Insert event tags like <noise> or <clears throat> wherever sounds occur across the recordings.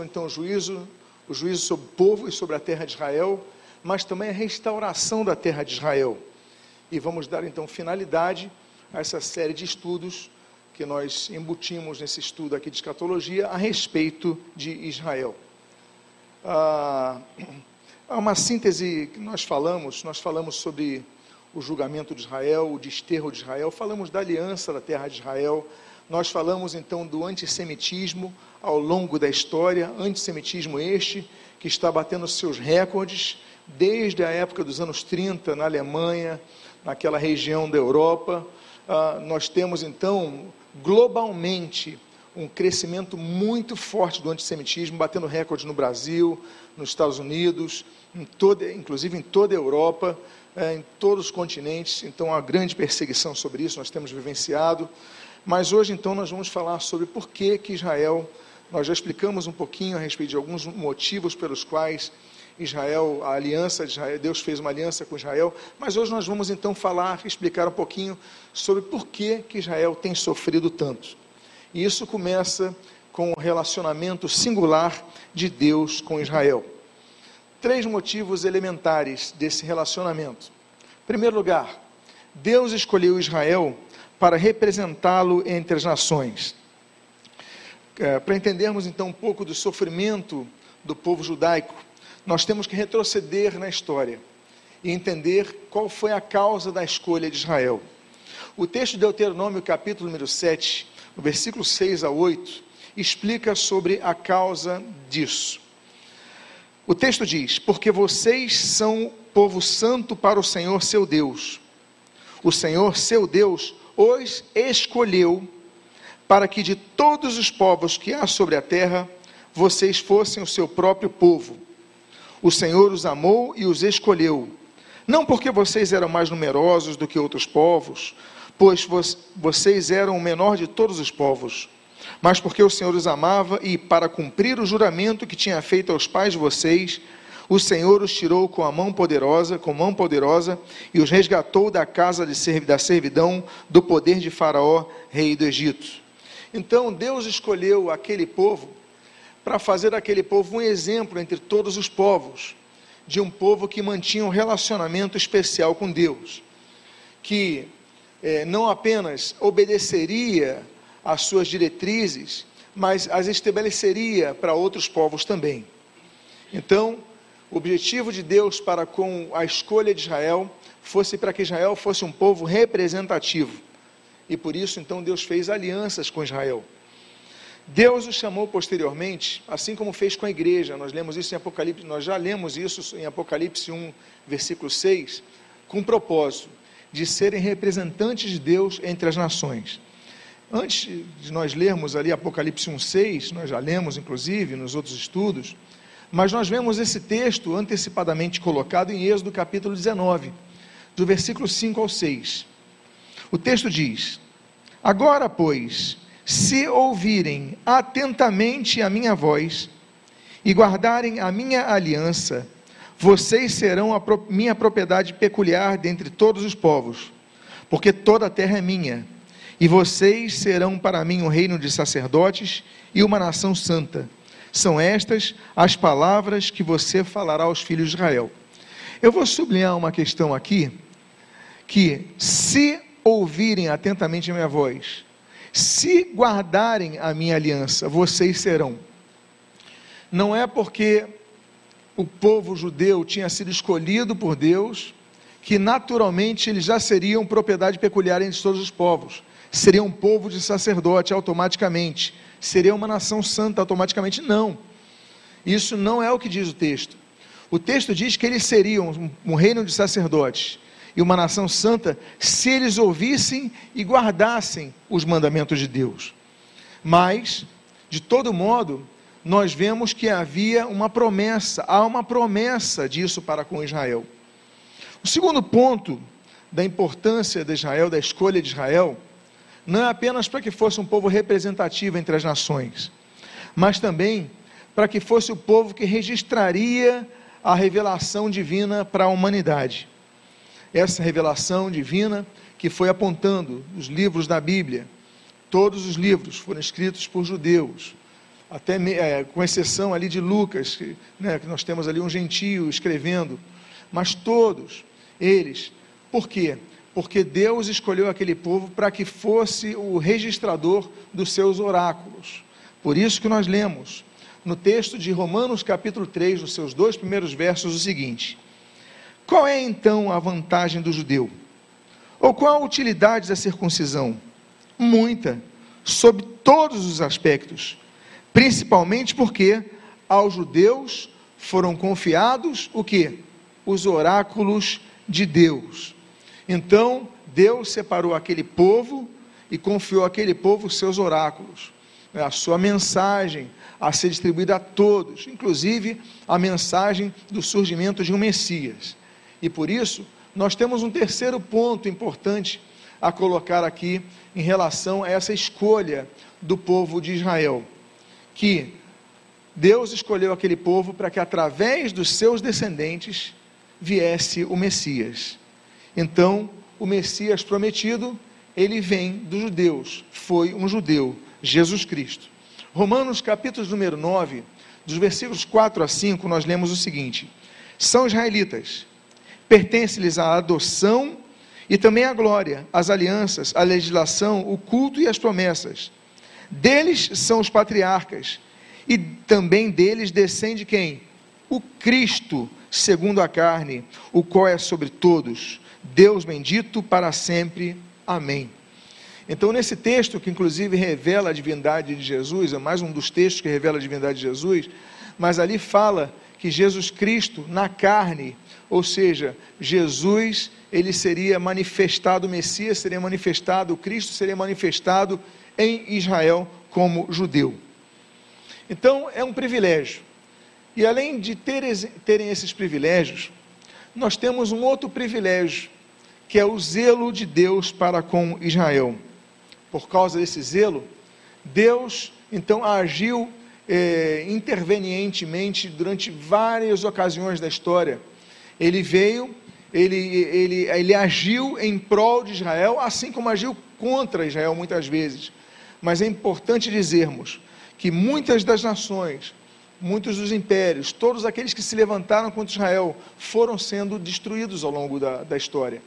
então o juízo, o juízo sobre o povo e sobre a terra de Israel, mas também a restauração da terra de Israel. E vamos dar então finalidade a essa série de estudos que nós embutimos nesse estudo aqui de escatologia a respeito de Israel. Ah, há uma síntese que nós falamos, nós falamos sobre o julgamento de Israel, o desterro de Israel, falamos da aliança da terra de Israel, nós falamos então do antissemitismo ao longo da história, antissemitismo este que está batendo seus recordes desde a época dos anos 30 na Alemanha, naquela região da Europa. Ah, nós temos então globalmente um crescimento muito forte do antissemitismo, batendo recorde no Brasil, nos Estados Unidos, em toda, inclusive em toda a Europa, é, em todos os continentes. Então, há grande perseguição sobre isso, nós temos vivenciado. Mas hoje, então, nós vamos falar sobre por que, que Israel, nós já explicamos um pouquinho a respeito de alguns motivos pelos quais Israel, a aliança de Israel, Deus fez uma aliança com Israel, mas hoje nós vamos então falar, explicar um pouquinho sobre por que, que Israel tem sofrido tanto. E isso começa com o relacionamento singular de Deus com Israel. Três motivos elementares desse relacionamento. Em primeiro lugar, Deus escolheu Israel para representá-lo entre as nações. É, para entendermos então um pouco do sofrimento do povo judaico, nós temos que retroceder na história e entender qual foi a causa da escolha de Israel. O texto de Deuteronômio, capítulo número 7, no versículo 6 a 8, explica sobre a causa disso. O texto diz: Porque vocês são povo santo para o Senhor seu Deus. O Senhor seu Deus os escolheu para que de todos os povos que há sobre a terra, vocês fossem o seu próprio povo. O Senhor os amou e os escolheu, não porque vocês eram mais numerosos do que outros povos, pois vocês eram o menor de todos os povos, mas porque o Senhor os amava e, para cumprir o juramento que tinha feito aos pais de vocês, o Senhor os tirou com a mão poderosa, com mão poderosa, e os resgatou da casa de, da servidão, do poder de Faraó, rei do Egito. Então Deus escolheu aquele povo para fazer daquele povo um exemplo entre todos os povos, de um povo que mantinha um relacionamento especial com Deus, que é, não apenas obedeceria às suas diretrizes, mas as estabeleceria para outros povos também. Então, o objetivo de Deus para com a escolha de Israel fosse para que Israel fosse um povo representativo. E por isso, então, Deus fez alianças com Israel. Deus o chamou posteriormente, assim como fez com a igreja. Nós lemos isso em Apocalipse, nós já lemos isso em Apocalipse 1, versículo 6, com um propósito de serem representantes de Deus entre as nações. Antes de nós lermos ali Apocalipse 1,6, nós já lemos inclusive nos outros estudos, mas nós vemos esse texto antecipadamente colocado em Êxodo capítulo 19, do versículo 5 ao 6. O texto diz: Agora, pois, se ouvirem atentamente a minha voz e guardarem a minha aliança, vocês serão a pro, minha propriedade peculiar dentre todos os povos, porque toda a terra é minha, e vocês serão para mim um reino de sacerdotes e uma nação santa. São estas as palavras que você falará aos filhos de Israel. Eu vou sublinhar uma questão aqui, que se ouvirem atentamente a minha voz, se guardarem a minha aliança, vocês serão. Não é porque o povo judeu tinha sido escolhido por Deus, que naturalmente eles já seriam propriedade peculiar entre todos os povos. Seriam um povo de sacerdote automaticamente. Seria uma nação santa automaticamente. Não. Isso não é o que diz o texto. O texto diz que eles seriam um reino de sacerdotes e uma nação santa se eles ouvissem e guardassem os mandamentos de Deus. Mas, de todo modo, nós vemos que havia uma promessa, há uma promessa disso para com Israel. O segundo ponto da importância de Israel, da escolha de Israel, não é apenas para que fosse um povo representativo entre as nações, mas também para que fosse o povo que registraria a revelação divina para a humanidade. Essa revelação divina que foi apontando os livros da Bíblia, todos os livros foram escritos por judeus, até é, com exceção ali de Lucas, que, né, que nós temos ali um gentio escrevendo, mas todos eles, por quê? Porque Deus escolheu aquele povo para que fosse o registrador dos seus oráculos. Por isso que nós lemos no texto de Romanos capítulo 3, nos seus dois primeiros versos, o seguinte: Qual é então a vantagem do judeu? Ou qual a utilidade da circuncisão? Muita, sob todos os aspectos principalmente porque aos judeus foram confiados o que? Os oráculos de Deus. Então, Deus separou aquele povo e confiou àquele povo os seus oráculos, né, a sua mensagem a ser distribuída a todos, inclusive a mensagem do surgimento de um Messias. E por isso, nós temos um terceiro ponto importante a colocar aqui em relação a essa escolha do povo de Israel que Deus escolheu aquele povo para que através dos seus descendentes viesse o Messias. Então, o Messias prometido, ele vem dos judeus, foi um judeu, Jesus Cristo. Romanos capítulo número 9, dos versículos 4 a 5, nós lemos o seguinte: São israelitas, pertence-lhes a adoção e também a glória, as alianças, a legislação, o culto e as promessas deles são os patriarcas, e também deles descende quem? O Cristo, segundo a carne, o qual é sobre todos. Deus bendito para sempre. Amém. Então, nesse texto, que inclusive revela a divindade de Jesus, é mais um dos textos que revela a divindade de Jesus, mas ali fala que Jesus Cristo, na carne, ou seja, Jesus, ele seria manifestado, o Messias seria manifestado, o Cristo seria manifestado em Israel como judeu. Então, é um privilégio. E além de terem esses privilégios, nós temos um outro privilégio, que é o zelo de Deus para com Israel. Por causa desse zelo, Deus então agiu é, intervenientemente durante várias ocasiões da história. Ele veio, ele, ele, ele agiu em prol de Israel, assim como agiu contra Israel muitas vezes mas é importante dizermos que muitas das nações, muitos dos impérios, todos aqueles que se levantaram contra Israel foram sendo destruídos ao longo da, da história.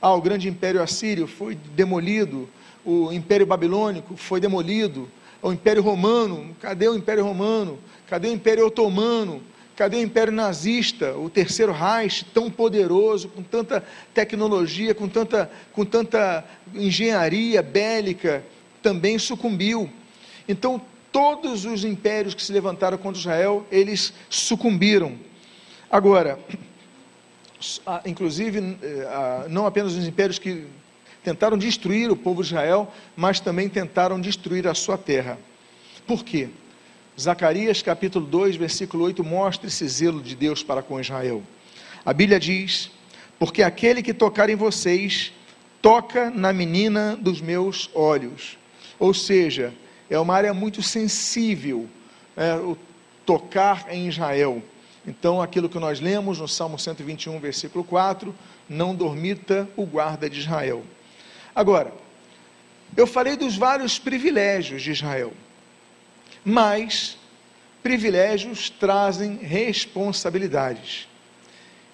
Ah, o grande império assírio foi demolido, o império babilônico foi demolido, o império romano, cadê o império romano? Cadê o império otomano? Cadê o império nazista, o terceiro Reich, tão poderoso, com tanta tecnologia, com tanta, com tanta engenharia bélica, também sucumbiu. Então, todos os impérios que se levantaram contra Israel, eles sucumbiram. Agora, inclusive, eh, não apenas os impérios que tentaram destruir o povo de Israel, mas também tentaram destruir a sua terra. Por quê? Zacarias capítulo 2, versículo 8 mostra esse zelo de Deus para com Israel. A Bíblia diz: Porque aquele que tocar em vocês, toca na menina dos meus olhos. Ou seja, é uma área muito sensível, é, o tocar em Israel. Então, aquilo que nós lemos no Salmo 121, versículo 4, não dormita o guarda de Israel. Agora, eu falei dos vários privilégios de Israel, mas privilégios trazem responsabilidades.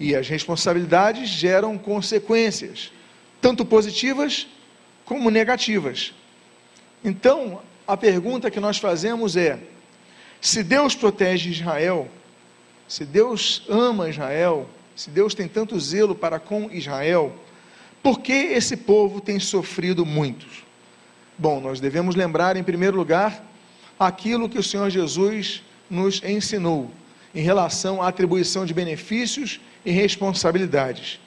E as responsabilidades geram consequências, tanto positivas como negativas. Então, a pergunta que nós fazemos é: se Deus protege Israel, se Deus ama Israel, se Deus tem tanto zelo para com Israel, por que esse povo tem sofrido muito? Bom, nós devemos lembrar, em primeiro lugar, aquilo que o Senhor Jesus nos ensinou em relação à atribuição de benefícios e responsabilidades.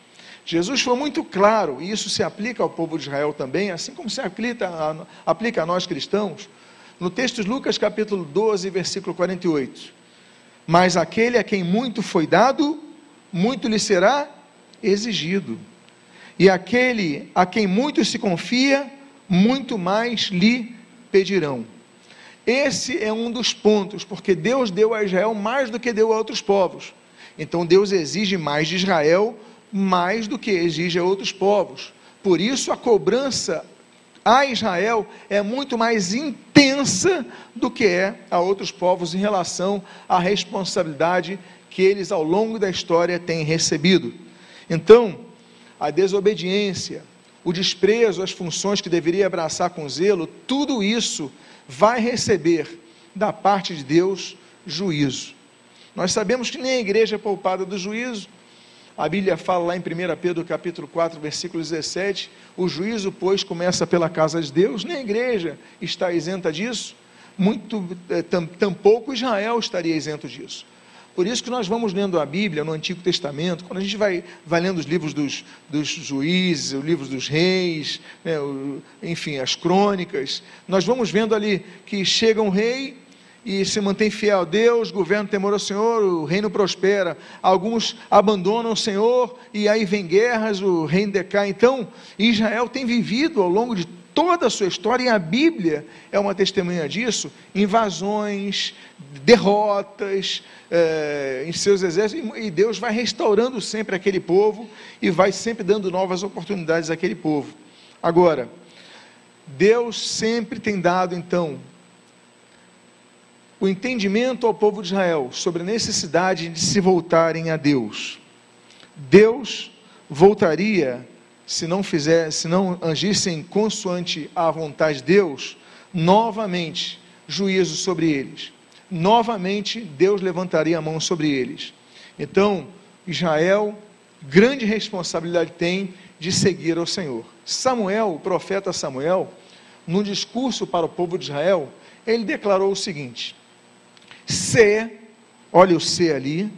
Jesus foi muito claro, e isso se aplica ao povo de Israel também, assim como se aplica a, aplica a nós cristãos, no texto de Lucas capítulo 12, versículo 48. Mas aquele a quem muito foi dado, muito lhe será exigido. E aquele a quem muito se confia, muito mais lhe pedirão. Esse é um dos pontos, porque Deus deu a Israel mais do que deu a outros povos. Então Deus exige mais de Israel mais do que exige a outros povos. Por isso, a cobrança a Israel é muito mais intensa do que é a outros povos em relação à responsabilidade que eles ao longo da história têm recebido. Então, a desobediência, o desprezo às funções que deveria abraçar com zelo, tudo isso vai receber da parte de Deus juízo. Nós sabemos que nem a igreja é poupada do juízo. A Bíblia fala lá em 1 Pedro capítulo 4, versículo 17, o juízo, pois, começa pela casa de Deus, nem a igreja está isenta disso, muito eh, tampouco Israel estaria isento disso. Por isso que nós vamos lendo a Bíblia no Antigo Testamento, quando a gente vai, vai lendo os livros dos, dos juízes, os livros dos reis, né, o, enfim, as crônicas, nós vamos vendo ali que chega um rei e se mantém fiel a Deus, governo temor ao Senhor, o reino prospera. Alguns abandonam o Senhor e aí vem guerras, o reino decai. Então, Israel tem vivido ao longo de toda a sua história, e a Bíblia é uma testemunha disso, invasões, derrotas é, em seus exércitos, e Deus vai restaurando sempre aquele povo e vai sempre dando novas oportunidades àquele povo. Agora, Deus sempre tem dado, então, o entendimento ao povo de Israel sobre a necessidade de se voltarem a Deus. Deus voltaria se não fizer, se não agissem consoante a vontade de Deus, novamente juízo sobre eles. Novamente Deus levantaria a mão sobre eles. Então, Israel, grande responsabilidade tem de seguir ao Senhor. Samuel, o profeta Samuel, no discurso para o povo de Israel, ele declarou o seguinte: Se, olha o se ali,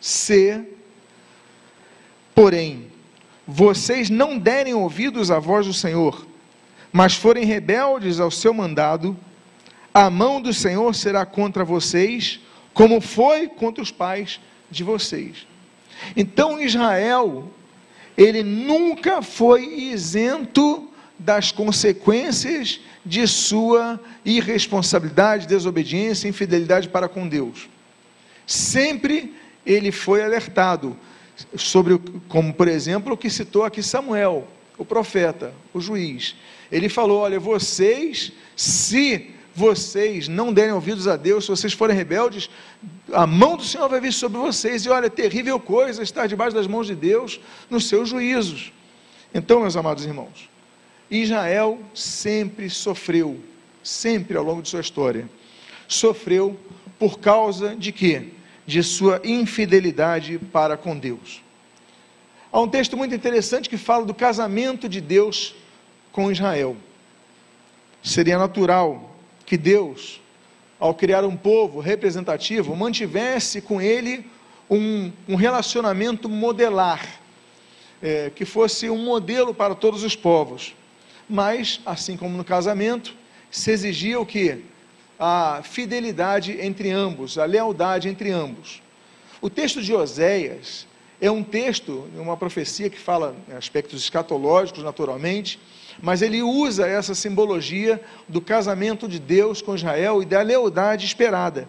se, porém, vocês não derem ouvidos à voz do Senhor, mas forem rebeldes ao seu mandado, a mão do Senhor será contra vocês, como foi contra os pais de vocês. Então Israel, ele nunca foi isento das consequências de sua irresponsabilidade, desobediência, infidelidade para com Deus. Sempre ele foi alertado sobre, como por exemplo, o que citou aqui Samuel, o profeta, o juiz. Ele falou: Olha, vocês, se vocês não derem ouvidos a Deus, se vocês forem rebeldes, a mão do Senhor vai vir sobre vocês. E olha, terrível coisa estar debaixo das mãos de Deus nos seus juízos. Então, meus amados irmãos, Israel sempre sofreu, sempre ao longo de sua história, sofreu por causa de quê? de sua infidelidade para com Deus. Há um texto muito interessante que fala do casamento de Deus com Israel. Seria natural que Deus, ao criar um povo representativo, mantivesse com ele um, um relacionamento modelar, é, que fosse um modelo para todos os povos. Mas, assim como no casamento, se exigia o que? a fidelidade entre ambos, a lealdade entre ambos. O texto de Oséias é um texto, uma profecia que fala aspectos escatológicos, naturalmente, mas ele usa essa simbologia do casamento de Deus com Israel e da lealdade esperada.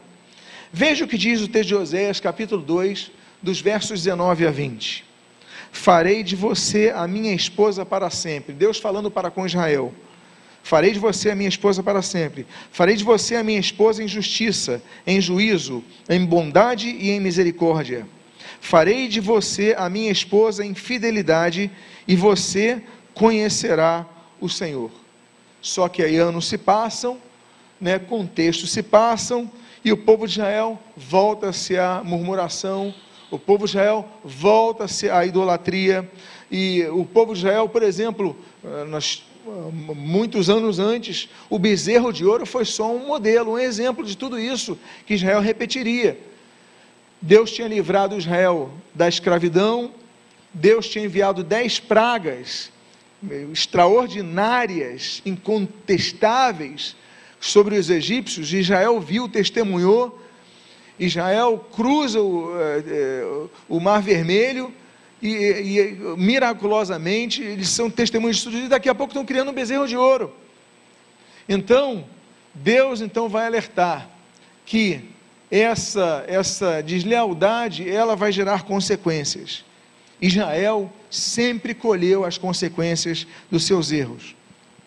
Veja o que diz o texto de Oséias, capítulo 2, dos versos 19 a 20. Farei de você a minha esposa para sempre. Deus falando para com Israel. Farei de você a minha esposa para sempre. Farei de você a minha esposa em justiça, em juízo, em bondade e em misericórdia. Farei de você a minha esposa em fidelidade, e você conhecerá o Senhor. Só que aí anos se passam, né, contextos se passam, e o povo de Israel volta-se à murmuração, o povo de Israel volta-se à idolatria, e o povo de Israel, por exemplo, eh, nós muitos anos antes, o bezerro de ouro foi só um modelo, um exemplo de tudo isso que Israel repetiria. Deus tinha livrado Israel da escravidão, Deus tinha enviado dez pragas extraordinárias, incontestáveis sobre os egípcios. Israel viu, testemunhou. Israel cruza o, eh, eh, o Mar Vermelho e, e, miraculosamente eles são testemunhos disso e daqui a pouco estão criando um bezerro de ouro. Então, Deus então vai alertar que essa essa deslealdade ela vai gerar consequências. Israel sempre colheu as consequências dos seus erros.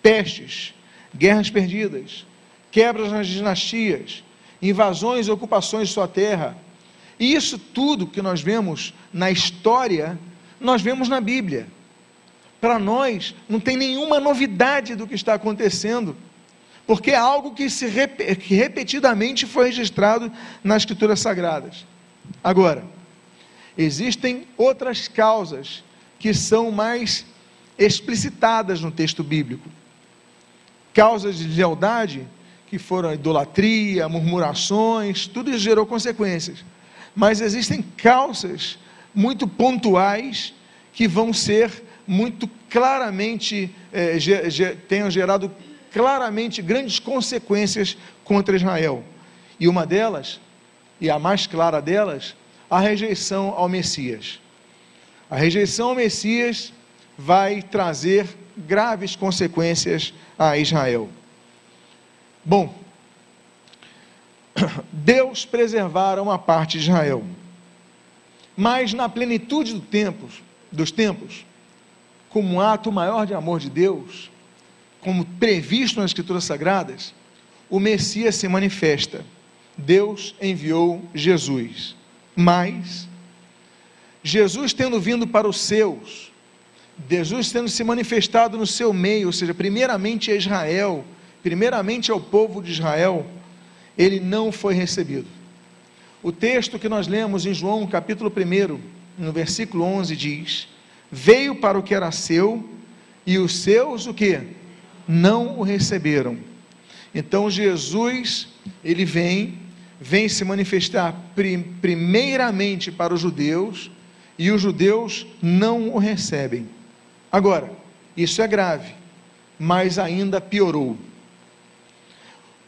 pestes, guerras perdidas, quebras nas dinastias, invasões e ocupações de sua terra. E isso tudo que nós vemos na história, nós vemos na Bíblia. Para nós, não tem nenhuma novidade do que está acontecendo, porque é algo que, se, que repetidamente foi registrado nas Escrituras Sagradas. Agora, existem outras causas que são mais explicitadas no texto bíblico. Causas de lealdade, que foram idolatria, murmurações, tudo isso gerou consequências. Mas existem causas muito pontuais que vão ser muito claramente, é, tenham gerado claramente grandes consequências contra Israel. E uma delas, e a mais clara delas, a rejeição ao Messias. A rejeição ao Messias vai trazer graves consequências a Israel. Bom, <coughs> Deus preservara uma parte de Israel, mas na plenitude do tempo, dos tempos, como um ato maior de amor de Deus, como previsto nas Escrituras Sagradas, o Messias se manifesta. Deus enviou Jesus. Mas, Jesus tendo vindo para os seus, Jesus tendo se manifestado no seu meio, ou seja, primeiramente a Israel, primeiramente ao povo de Israel, ele não foi recebido. O texto que nós lemos em João, capítulo 1, no versículo 11, diz: Veio para o que era seu, e os seus o que? Não o receberam. Então Jesus, ele vem, vem se manifestar primeiramente para os judeus, e os judeus não o recebem. Agora, isso é grave, mas ainda piorou.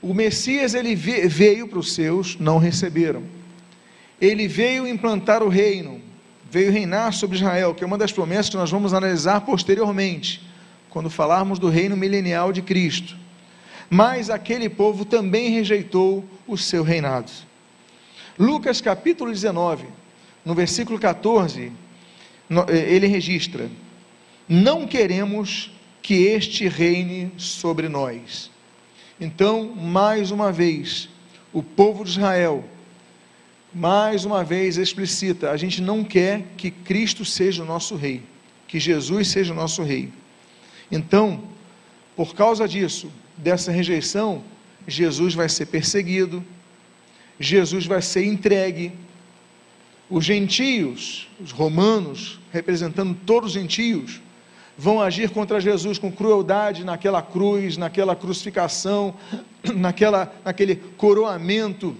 O Messias ele veio para os seus, não receberam. Ele veio implantar o reino, veio reinar sobre Israel, que é uma das promessas que nós vamos analisar posteriormente, quando falarmos do reino milenial de Cristo. Mas aquele povo também rejeitou o seu reinado. Lucas capítulo 19, no versículo 14, ele registra: não queremos que este reine sobre nós. Então, mais uma vez, o povo de Israel, mais uma vez explicita: a gente não quer que Cristo seja o nosso rei, que Jesus seja o nosso rei. Então, por causa disso, dessa rejeição, Jesus vai ser perseguido, Jesus vai ser entregue. Os gentios, os romanos, representando todos os gentios, vão agir contra Jesus com crueldade naquela cruz, naquela crucificação, <clears throat> naquela, naquele coroamento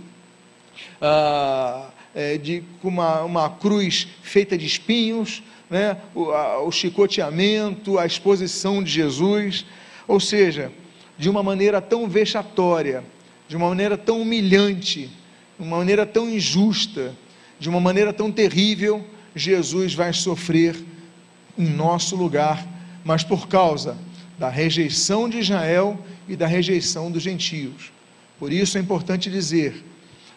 ah, é, de uma, uma cruz feita de espinhos, né? o, a, o chicoteamento, a exposição de Jesus, ou seja, de uma maneira tão vexatória, de uma maneira tão humilhante, de uma maneira tão injusta, de uma maneira tão terrível, Jesus vai sofrer em nosso lugar, mas por causa da rejeição de Israel e da rejeição dos gentios. Por isso é importante dizer: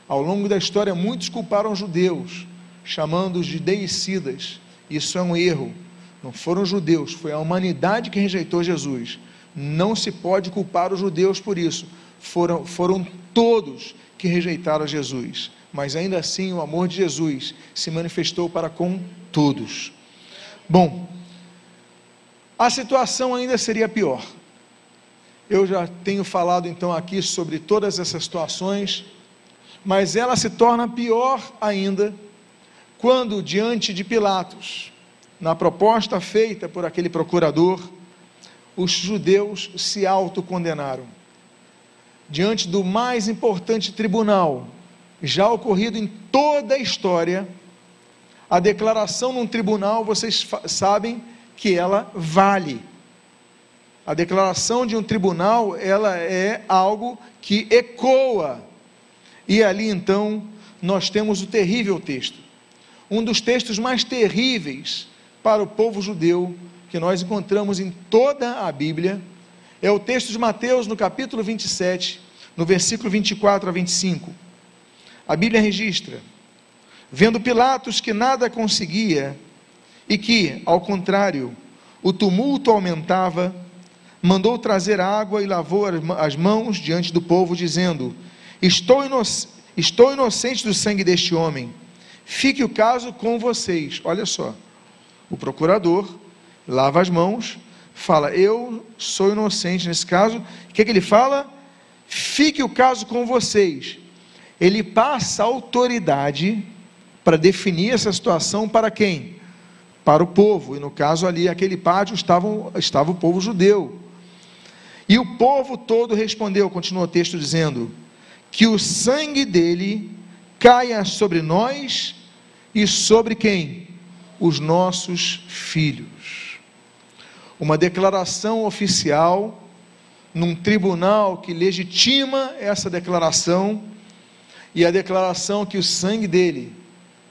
ao longo da história, muitos culparam judeus, chamando-os de deicidas. Isso é um erro. Não foram judeus, foi a humanidade que rejeitou Jesus. Não se pode culpar os judeus por isso. Foram, foram todos que rejeitaram Jesus. Mas ainda assim, o amor de Jesus se manifestou para com todos. Bom, a situação ainda seria pior. Eu já tenho falado então aqui sobre todas essas situações, mas ela se torna pior ainda quando, diante de Pilatos, na proposta feita por aquele procurador, os judeus se autocondenaram. Diante do mais importante tribunal já ocorrido em toda a história, a declaração num tribunal, vocês sabem que ela vale. A declaração de um tribunal, ela é algo que ecoa. E ali então nós temos o terrível texto. Um dos textos mais terríveis para o povo judeu que nós encontramos em toda a Bíblia é o texto de Mateus no capítulo 27, no versículo 24 a 25. A Bíblia registra: Vendo Pilatos que nada conseguia e que, ao contrário, o tumulto aumentava, mandou trazer água e lavou as mãos diante do povo, dizendo: Estou, estou inocente do sangue deste homem. Fique o caso com vocês. Olha só. O procurador lava as mãos, fala: Eu sou inocente nesse caso. O que, é que ele fala? Fique o caso com vocês. Ele passa autoridade para definir essa situação para quem? Para o povo. E no caso ali, aquele pátio estava, estava o povo judeu. E o povo todo respondeu, continua o texto dizendo: Que o sangue dele caia sobre nós e sobre quem? Os nossos filhos. Uma declaração oficial num tribunal que legitima essa declaração e a declaração que o sangue dele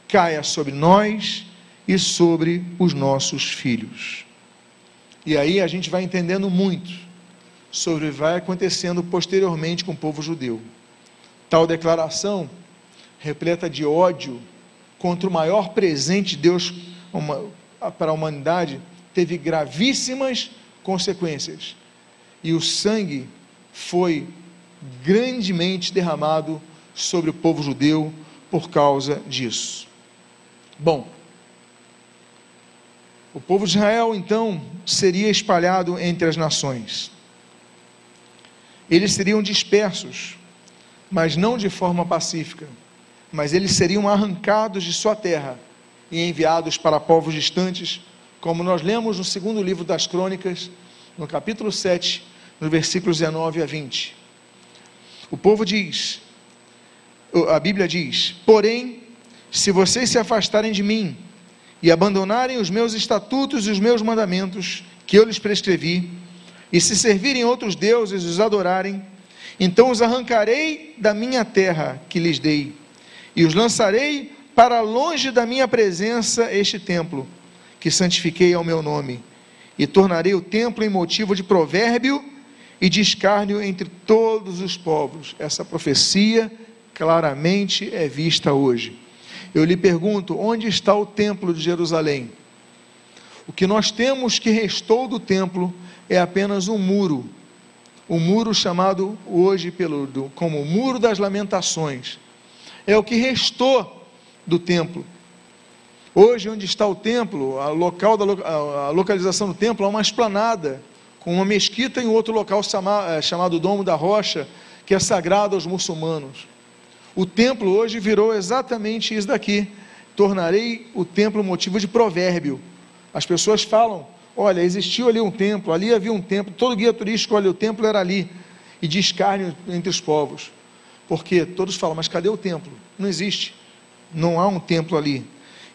caia sobre nós e sobre os nossos filhos. E aí a gente vai entendendo muito sobre o que vai acontecendo posteriormente com o povo judeu. Tal declaração, repleta de ódio contra o maior presente de Deus para a humanidade, teve gravíssimas consequências. E o sangue foi grandemente derramado sobre o povo judeu por causa disso. Bom, o povo de Israel então seria espalhado entre as nações. Eles seriam dispersos, mas não de forma pacífica, mas eles seriam arrancados de sua terra e enviados para povos distantes, como nós lemos no segundo livro das Crônicas, no capítulo 7, nos versículos 19 a 20. O povo diz: a Bíblia diz: Porém, se vocês se afastarem de mim e abandonarem os meus estatutos e os meus mandamentos que eu lhes prescrevi, e se servirem outros deuses e os adorarem, então os arrancarei da minha terra que lhes dei, e os lançarei para longe da minha presença este templo, que santifiquei ao meu nome, e tornarei o templo em motivo de provérbio e de escárnio entre todos os povos. Essa profecia claramente é vista hoje. Eu lhe pergunto: onde está o templo de Jerusalém? O que nós temos que restou do templo é apenas um muro, o muro chamado hoje pelo, do, como o Muro das Lamentações. É o que restou do templo. Hoje, onde está o templo, a, local da, a localização do templo é uma esplanada, com uma mesquita em outro local é, chamado Domo da Rocha, que é sagrado aos muçulmanos. O templo hoje virou exatamente isso daqui. Tornarei o templo motivo de provérbio. As pessoas falam: olha, existiu ali um templo, ali havia um templo, todo guia turístico, olha, o templo era ali. E escárnio entre os povos. Porque todos falam, mas cadê o templo? Não existe. Não há um templo ali.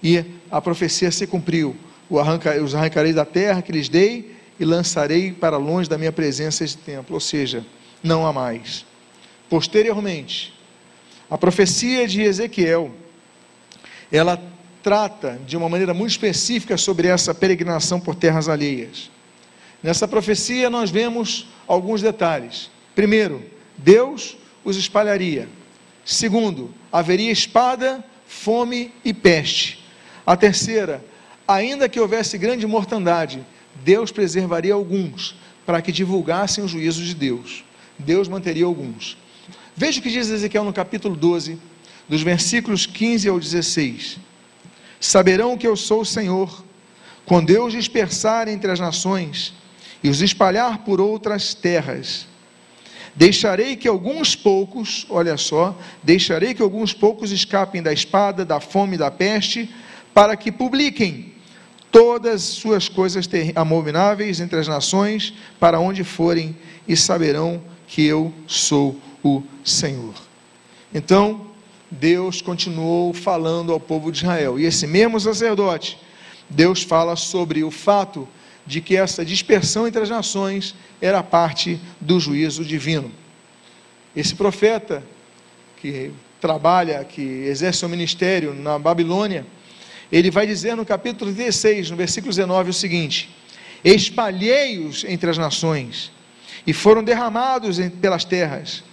E a profecia se cumpriu. Arranca, os arrancarei da terra que lhes dei e lançarei para longe da minha presença esse templo. Ou seja, não há mais. Posteriormente, a profecia de Ezequiel, ela trata de uma maneira muito específica sobre essa peregrinação por terras alheias. Nessa profecia nós vemos alguns detalhes. Primeiro, Deus os espalharia. Segundo, haveria espada, fome e peste. A terceira, ainda que houvesse grande mortandade, Deus preservaria alguns para que divulgassem o juízo de Deus. Deus manteria alguns. Veja o que diz Ezequiel no capítulo 12, dos versículos 15 ao 16. Saberão que eu sou o Senhor, quando eu os dispersar entre as nações e os espalhar por outras terras. Deixarei que alguns poucos, olha só, deixarei que alguns poucos escapem da espada, da fome e da peste, para que publiquem todas suas coisas abomináveis entre as nações, para onde forem, e saberão que eu sou o Senhor. Então, Deus continuou falando ao povo de Israel. E esse mesmo sacerdote, Deus fala sobre o fato de que essa dispersão entre as nações era parte do juízo divino. Esse profeta que trabalha, que exerce o ministério na Babilônia, ele vai dizer no capítulo 16, no versículo 19, o seguinte: Espalhei-os entre as nações, e foram derramados pelas terras,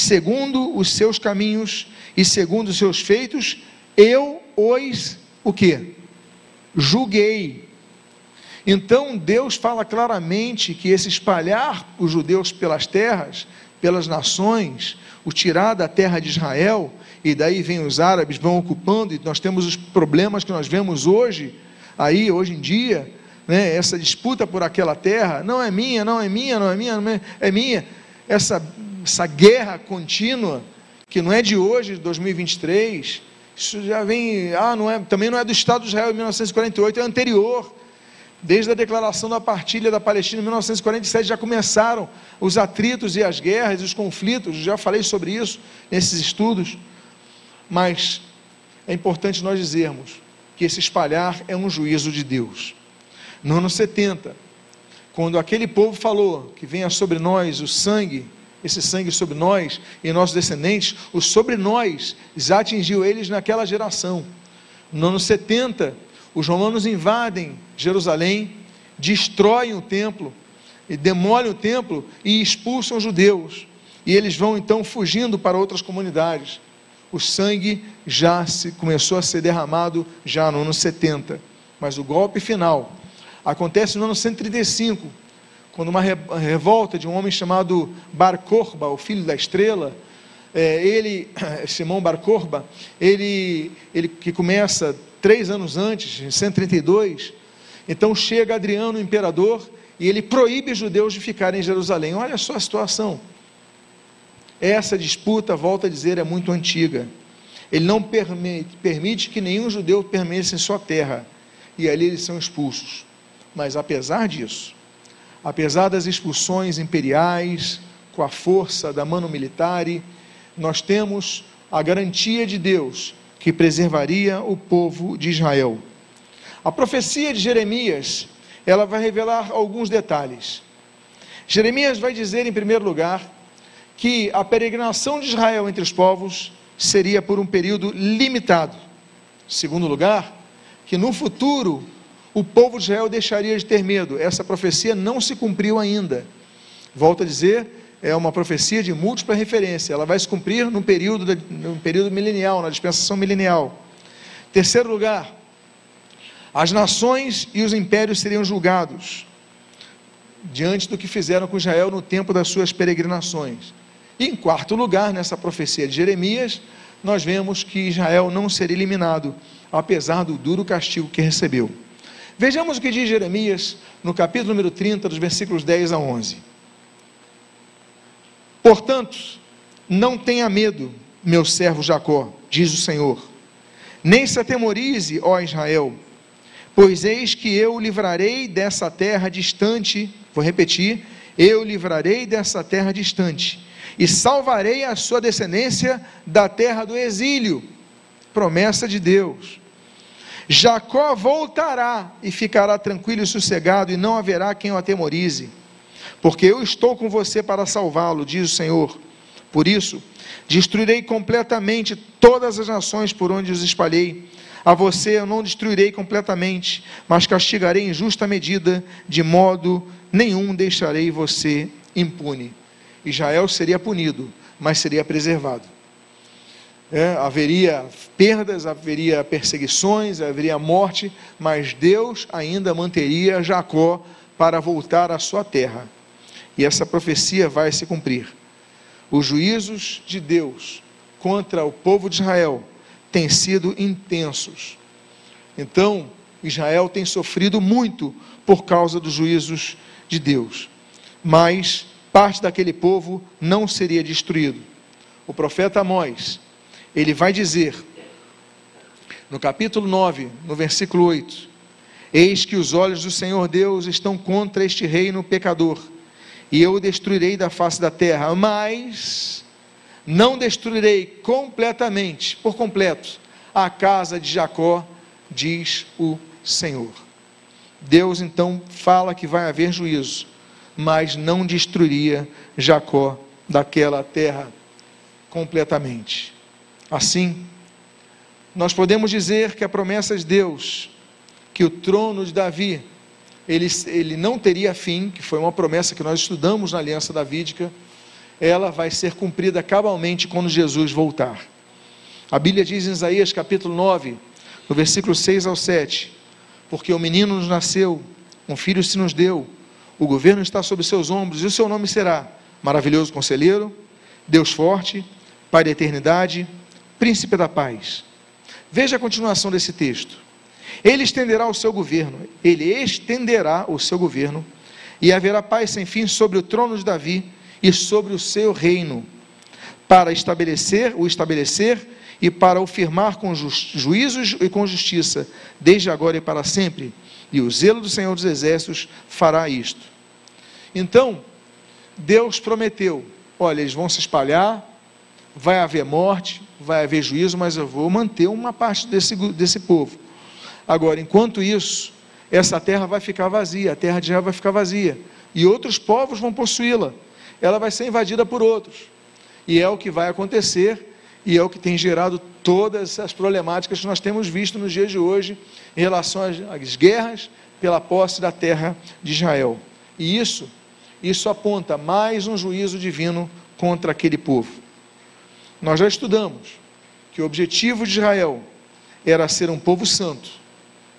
segundo os seus caminhos e segundo os seus feitos, eu os o que? Julguei. Então Deus fala claramente que esse espalhar os judeus pelas terras, pelas nações, o tirar da terra de Israel, e daí vem os árabes, vão ocupando, e nós temos os problemas que nós vemos hoje, aí, hoje em dia, né, essa disputa por aquela terra, não é minha, não é minha, não é minha, não é, é minha, essa, essa guerra contínua, que não é de hoje, de 2023, isso já vem, ah, não é, também não é do Estado de Israel em 1948, é anterior. Desde a declaração da partilha da Palestina em 1947 já começaram os atritos e as guerras, os conflitos, já falei sobre isso nesses estudos. Mas é importante nós dizermos que esse espalhar é um juízo de Deus. No ano 70, quando aquele povo falou que venha sobre nós o sangue esse sangue sobre nós e nossos descendentes, o sobre nós já atingiu eles naquela geração. No ano 70, os romanos invadem Jerusalém, destroem o templo, demolem o templo e expulsam os judeus. E eles vão então fugindo para outras comunidades. O sangue já se, começou a ser derramado já no ano 70. Mas o golpe final acontece no ano 135, quando uma revolta de um homem chamado Bar Korba, o filho da estrela, é, ele, <coughs> Simão Bar Korba, ele, ele que começa três anos antes, em 132, então chega Adriano, o imperador, e ele proíbe os judeus de ficarem em Jerusalém. Olha só a situação. Essa disputa, volta a dizer, é muito antiga. Ele não permite, permite que nenhum judeu permaneça em sua terra, e ali eles são expulsos. Mas apesar disso, apesar das expulsões imperiais, com a força da mano militare, nós temos a garantia de Deus que preservaria o povo de Israel. A profecia de Jeremias, ela vai revelar alguns detalhes. Jeremias vai dizer, em primeiro lugar, que a peregrinação de Israel entre os povos seria por um período limitado. Segundo lugar, que no futuro o povo de Israel deixaria de ter medo. Essa profecia não se cumpriu ainda. Volto a dizer, é uma profecia de múltipla referência. Ela vai se cumprir no período, no período milenial, na dispensação milenial. Terceiro lugar, as nações e os impérios seriam julgados diante do que fizeram com Israel no tempo das suas peregrinações. E em quarto lugar, nessa profecia de Jeremias, nós vemos que Israel não seria eliminado, apesar do duro castigo que recebeu. Vejamos o que diz Jeremias no capítulo número 30, dos versículos 10 a 11. Portanto, não tenha medo, meu servo Jacó, diz o Senhor, nem se atemorize, ó Israel, pois eis que eu o livrarei dessa terra distante, vou repetir, eu o livrarei dessa terra distante, e salvarei a sua descendência da terra do exílio. Promessa de Deus. Jacó voltará e ficará tranquilo e sossegado, e não haverá quem o atemorize, porque eu estou com você para salvá-lo, diz o Senhor. Por isso, destruirei completamente todas as nações por onde os espalhei. A você eu não destruirei completamente, mas castigarei em justa medida, de modo nenhum deixarei você impune. Israel seria punido, mas seria preservado é, haveria perdas, haveria perseguições, haveria morte, mas Deus ainda manteria Jacó para voltar à sua terra. E essa profecia vai se cumprir. Os juízos de Deus contra o povo de Israel têm sido intensos. Então, Israel tem sofrido muito por causa dos juízos de Deus. Mas parte daquele povo não seria destruído. O profeta Amós ele vai dizer, no capítulo 9, no versículo 8: Eis que os olhos do Senhor Deus estão contra este reino pecador, e eu o destruirei da face da terra, mas não destruirei completamente, por completo, a casa de Jacó, diz o Senhor. Deus então fala que vai haver juízo, mas não destruiria Jacó daquela terra completamente. Assim, nós podemos dizer que a promessa de Deus, que o trono de Davi, ele, ele não teria fim, que foi uma promessa que nós estudamos na aliança davídica, ela vai ser cumprida cabalmente quando Jesus voltar. A Bíblia diz em Isaías capítulo 9, no versículo 6 ao 7, porque o menino nos nasceu, um filho se nos deu, o governo está sobre seus ombros, e o seu nome será Maravilhoso Conselheiro, Deus Forte, Pai da Eternidade, Príncipe da Paz. Veja a continuação desse texto. Ele estenderá o seu governo, ele estenderá o seu governo, e haverá paz sem fim sobre o trono de Davi e sobre o seu reino, para estabelecer, o estabelecer e para o firmar com ju juízos e com justiça, desde agora e para sempre. E o zelo do Senhor dos Exércitos fará isto. Então, Deus prometeu: olha, eles vão se espalhar, vai haver morte, vai haver juízo, mas eu vou manter uma parte desse, desse povo. Agora, enquanto isso, essa terra vai ficar vazia, a terra de Israel vai ficar vazia, e outros povos vão possuí-la. Ela vai ser invadida por outros. E é o que vai acontecer, e é o que tem gerado todas as problemáticas que nós temos visto nos dias de hoje em relação às guerras pela posse da terra de Israel. E isso, isso aponta mais um juízo divino contra aquele povo. Nós já estudamos que o objetivo de Israel era ser um povo santo,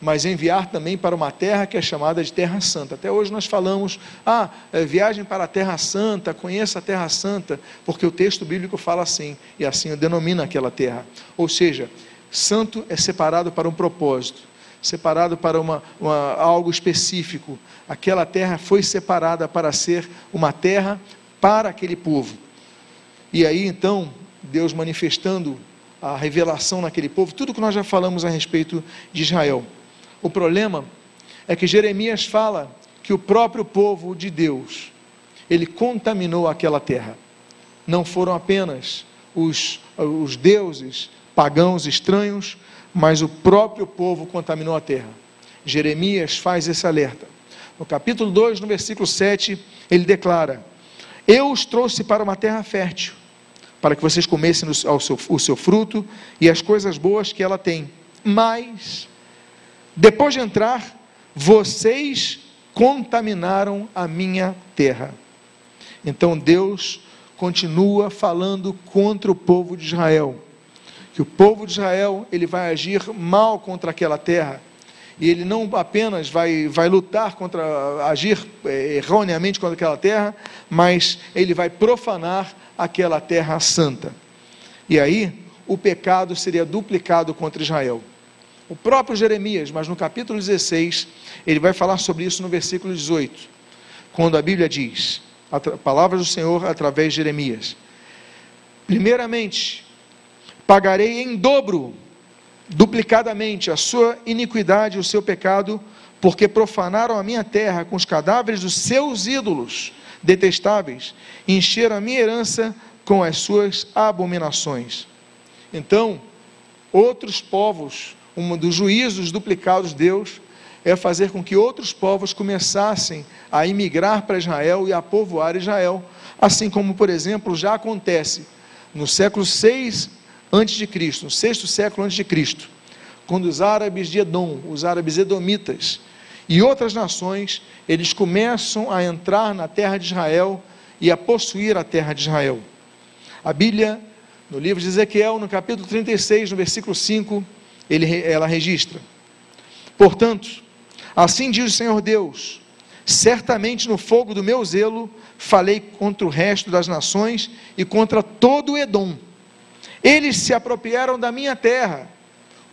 mas enviar também para uma terra que é chamada de Terra Santa. Até hoje nós falamos, ah, é, viagem para a Terra Santa, conheça a Terra Santa, porque o texto bíblico fala assim, e assim denomina aquela terra. Ou seja, santo é separado para um propósito, separado para uma, uma, algo específico. Aquela terra foi separada para ser uma terra para aquele povo. E aí então Deus manifestando a revelação naquele povo, tudo que nós já falamos a respeito de Israel. O problema é que Jeremias fala que o próprio povo de Deus, ele contaminou aquela terra. Não foram apenas os, os deuses pagãos estranhos, mas o próprio povo contaminou a terra. Jeremias faz esse alerta. No capítulo 2, no versículo 7, ele declara: Eu os trouxe para uma terra fértil, para que vocês comessem o seu, o seu fruto e as coisas boas que ela tem. Mas, depois de entrar, vocês contaminaram a minha terra. Então Deus continua falando contra o povo de Israel. Que o povo de Israel ele vai agir mal contra aquela terra. E ele não apenas vai, vai lutar contra, agir é, erroneamente contra aquela terra, mas ele vai profanar aquela terra santa. E aí, o pecado seria duplicado contra Israel. O próprio Jeremias, mas no capítulo 16, ele vai falar sobre isso no versículo 18, quando a Bíblia diz, a palavra do Senhor através de Jeremias: Primeiramente, pagarei em dobro, duplicadamente, a sua iniquidade e o seu pecado, porque profanaram a minha terra com os cadáveres dos seus ídolos detestáveis, encheram a minha herança com as suas abominações. Então, outros povos, um dos juízos duplicados de Deus, é fazer com que outros povos começassem a imigrar para Israel e a povoar Israel, assim como, por exemplo, já acontece no século 6 antes de Cristo, no sexto século antes de Cristo, quando os árabes de Edom, os árabes edomitas, e outras nações, eles começam a entrar na terra de Israel e a possuir a terra de Israel. A Bíblia, no livro de Ezequiel, no capítulo 36, no versículo 5, ele, ela registra: Portanto, assim diz o Senhor Deus: certamente no fogo do meu zelo falei contra o resto das nações e contra todo o Edom. Eles se apropriaram da minha terra.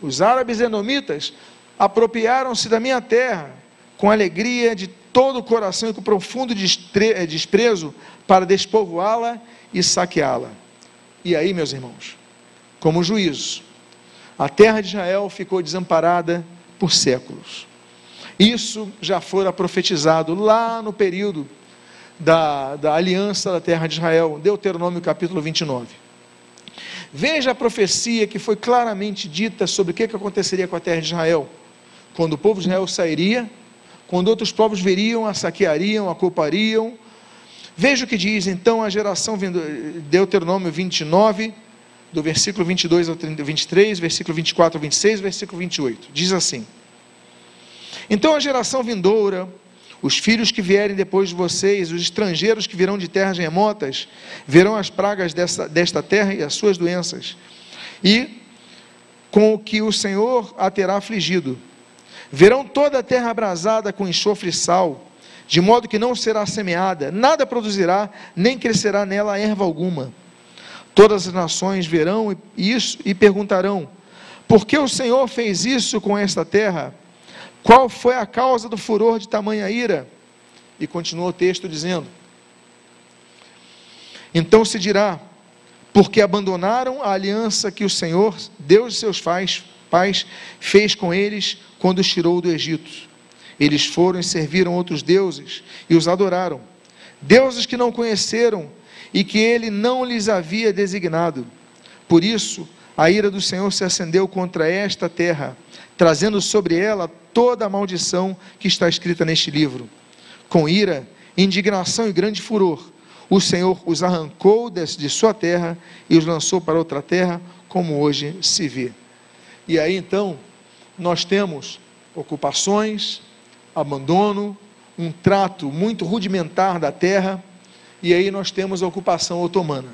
Os árabes enomitas apropriaram-se da minha terra com alegria de todo o coração e com profundo eh, desprezo para despovoá-la e saqueá-la. E aí, meus irmãos, como juízo, a terra de Israel ficou desamparada por séculos. Isso já fora profetizado lá no período da, da aliança da terra de Israel, Deuteronômio capítulo 29. Veja a profecia que foi claramente dita sobre o que, aconteceria com a terra de Israel. Quando o povo de Israel sairia quando outros povos veriam, a saqueariam, a culpariam. Veja o que diz então a geração, Deuteronômio 29, do versículo 22 ao 23, versículo 24 ao 26, versículo 28. Diz assim: Então a geração vindoura, os filhos que vierem depois de vocês, os estrangeiros que virão de terras remotas, verão as pragas desta, desta terra e as suas doenças, e com o que o Senhor a terá afligido Verão toda a terra abrasada com enxofre e sal, de modo que não será semeada, nada produzirá, nem crescerá nela erva alguma. Todas as nações verão isso e perguntarão: por que o Senhor fez isso com esta terra? Qual foi a causa do furor de tamanha ira? E continua o texto dizendo: Então se dirá: porque abandonaram a aliança que o Senhor, Deus de seus pais, pais fez com eles quando os tirou do Egito. Eles foram e serviram outros deuses e os adoraram. Deuses que não conheceram e que ele não lhes havia designado. Por isso, a ira do Senhor se acendeu contra esta terra, trazendo sobre ela toda a maldição que está escrita neste livro. Com ira, indignação e grande furor, o Senhor os arrancou de sua terra e os lançou para outra terra, como hoje se vê. E aí então, nós temos ocupações, abandono, um trato muito rudimentar da terra, e aí nós temos a ocupação otomana.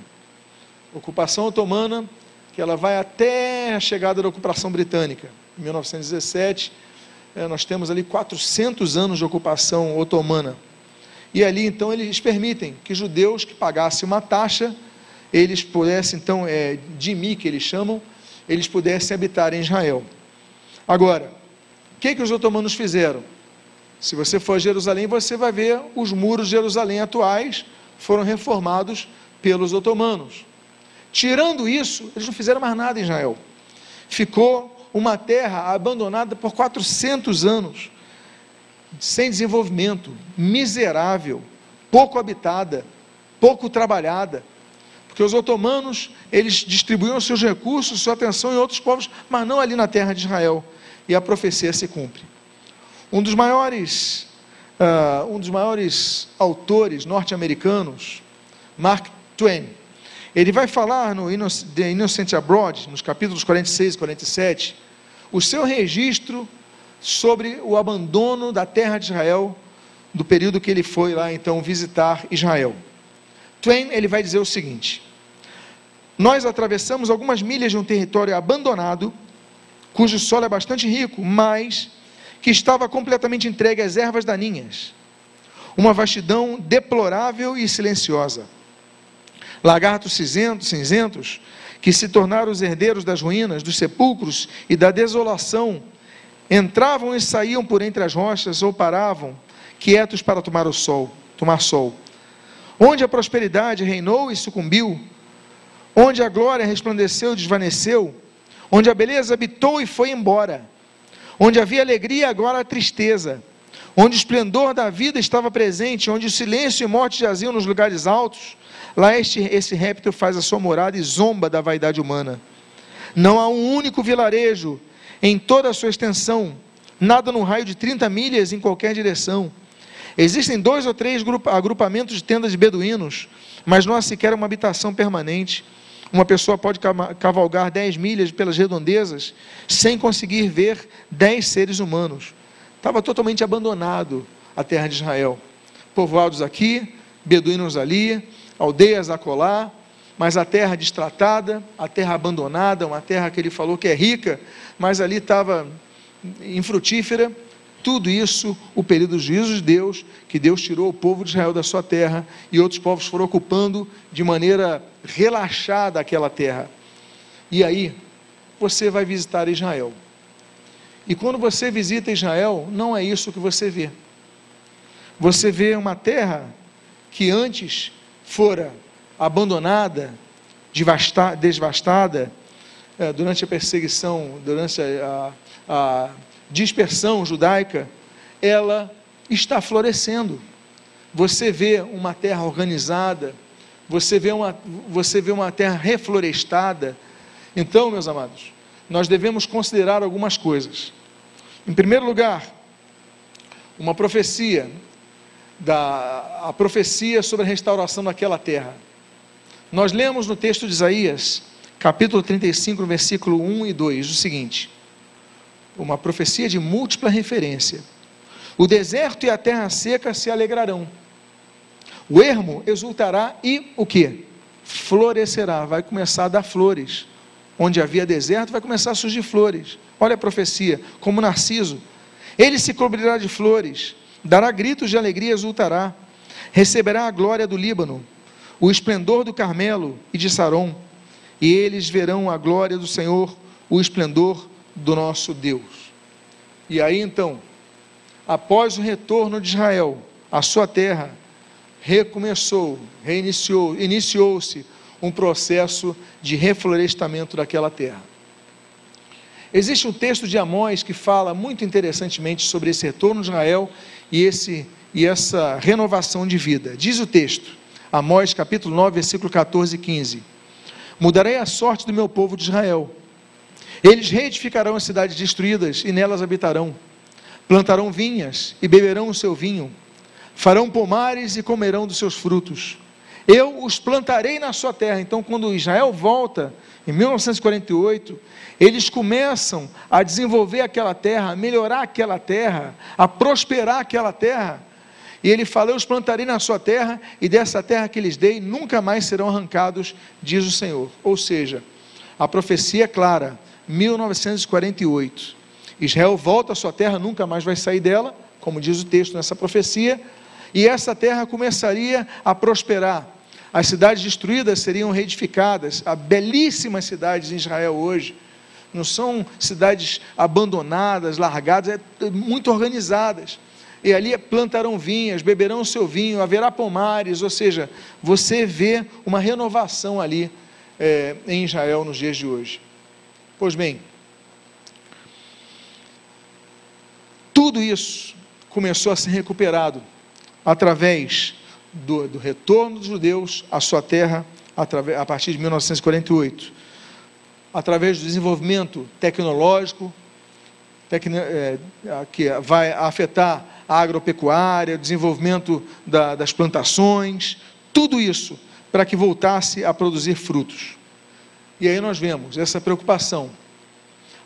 Ocupação otomana, que ela vai até a chegada da ocupação britânica, em 1917, eh, nós temos ali 400 anos de ocupação otomana. E ali então eles permitem que judeus que pagassem uma taxa, eles pudessem então, é, de mim que eles chamam, eles pudessem habitar em Israel. Agora, o que, que os otomanos fizeram? Se você for a Jerusalém, você vai ver os muros de Jerusalém atuais foram reformados pelos otomanos. Tirando isso, eles não fizeram mais nada em Israel. Ficou uma terra abandonada por 400 anos sem desenvolvimento, miserável, pouco habitada, pouco trabalhada. Porque os otomanos, eles distribuíam seus recursos, sua atenção em outros povos, mas não ali na terra de Israel. E a profecia se cumpre. Um dos maiores, uh, um dos maiores autores norte-americanos, Mark Twain, ele vai falar no The Innocent Abroad, nos capítulos 46 e 47, o seu registro sobre o abandono da terra de Israel, do período que ele foi lá então visitar Israel. Twain ele vai dizer o seguinte: Nós atravessamos algumas milhas de um território abandonado, cujo solo é bastante rico, mas que estava completamente entregue às ervas daninhas. Uma vastidão deplorável e silenciosa. Lagartos cinzentos, cinzentos que se tornaram os herdeiros das ruínas, dos sepulcros e da desolação entravam e saíam por entre as rochas ou paravam, quietos para tomar o sol, tomar sol. Onde a prosperidade reinou e sucumbiu, onde a glória resplandeceu e desvaneceu, onde a beleza habitou e foi embora, onde havia alegria, agora a tristeza, onde o esplendor da vida estava presente, onde o silêncio e morte jaziam nos lugares altos, lá este, esse réptil faz a sua morada e zomba da vaidade humana. Não há um único vilarejo em toda a sua extensão, nada no raio de 30 milhas em qualquer direção. Existem dois ou três agrupamentos de tendas de beduínos, mas não há sequer uma habitação permanente. Uma pessoa pode cavalgar 10 milhas pelas redondezas sem conseguir ver 10 seres humanos. Estava totalmente abandonado a terra de Israel. Povoados aqui, beduínos ali, aldeias acolá, mas a terra destratada, a terra abandonada, uma terra que ele falou que é rica, mas ali estava infrutífera. Tudo isso, o período dos juízos de Deus, que Deus tirou o povo de Israel da sua terra e outros povos foram ocupando de maneira relaxada aquela terra. E aí, você vai visitar Israel. E quando você visita Israel, não é isso que você vê. Você vê uma terra que antes fora abandonada, devastada, é, durante a perseguição, durante a, a dispersão judaica, ela está florescendo. Você vê uma terra organizada, você vê uma, você vê uma terra reflorestada. Então, meus amados, nós devemos considerar algumas coisas. Em primeiro lugar, uma profecia, da, a profecia sobre a restauração daquela terra. Nós lemos no texto de Isaías, capítulo 35, versículo 1 e 2, o seguinte: uma profecia de múltipla referência. O deserto e a terra seca se alegrarão. O ermo exultará e o que? Florescerá, vai começar a dar flores. Onde havia deserto, vai começar a surgir flores. Olha a profecia, como Narciso. Ele se cobrirá de flores, dará gritos de alegria e exultará. Receberá a glória do Líbano, o esplendor do Carmelo e de Saron. E eles verão a glória do Senhor, o esplendor do nosso Deus. E aí então, após o retorno de Israel à sua terra, recomeçou, reiniciou, iniciou-se um processo de reflorestamento daquela terra. Existe um texto de Amós que fala muito interessantemente sobre esse retorno de Israel e, esse, e essa renovação de vida. Diz o texto, Amós capítulo 9, versículo 14 e 15: Mudarei a sorte do meu povo de Israel. Eles reedificarão as cidades destruídas e nelas habitarão. Plantarão vinhas e beberão o seu vinho. Farão pomares e comerão dos seus frutos. Eu os plantarei na sua terra. Então, quando Israel volta, em 1948, eles começam a desenvolver aquela terra, a melhorar aquela terra, a prosperar aquela terra. E ele fala: Eu os plantarei na sua terra, e dessa terra que lhes dei, nunca mais serão arrancados, diz o Senhor. Ou seja, a profecia é clara, 1948. Israel volta à sua terra, nunca mais vai sair dela, como diz o texto nessa profecia, e essa terra começaria a prosperar. As cidades destruídas seriam reedificadas, há belíssimas cidades em Israel hoje, não são cidades abandonadas, largadas, é muito organizadas. E ali plantarão vinhas, beberão seu vinho, haverá pomares, ou seja, você vê uma renovação ali é, em Israel nos dias de hoje. Pois bem, tudo isso começou a ser recuperado através do, do retorno dos judeus à sua terra a partir de 1948 através do desenvolvimento tecnológico, tecno, é, que vai afetar a agropecuária, o desenvolvimento da, das plantações, tudo isso para que voltasse a produzir frutos. E aí nós vemos essa preocupação.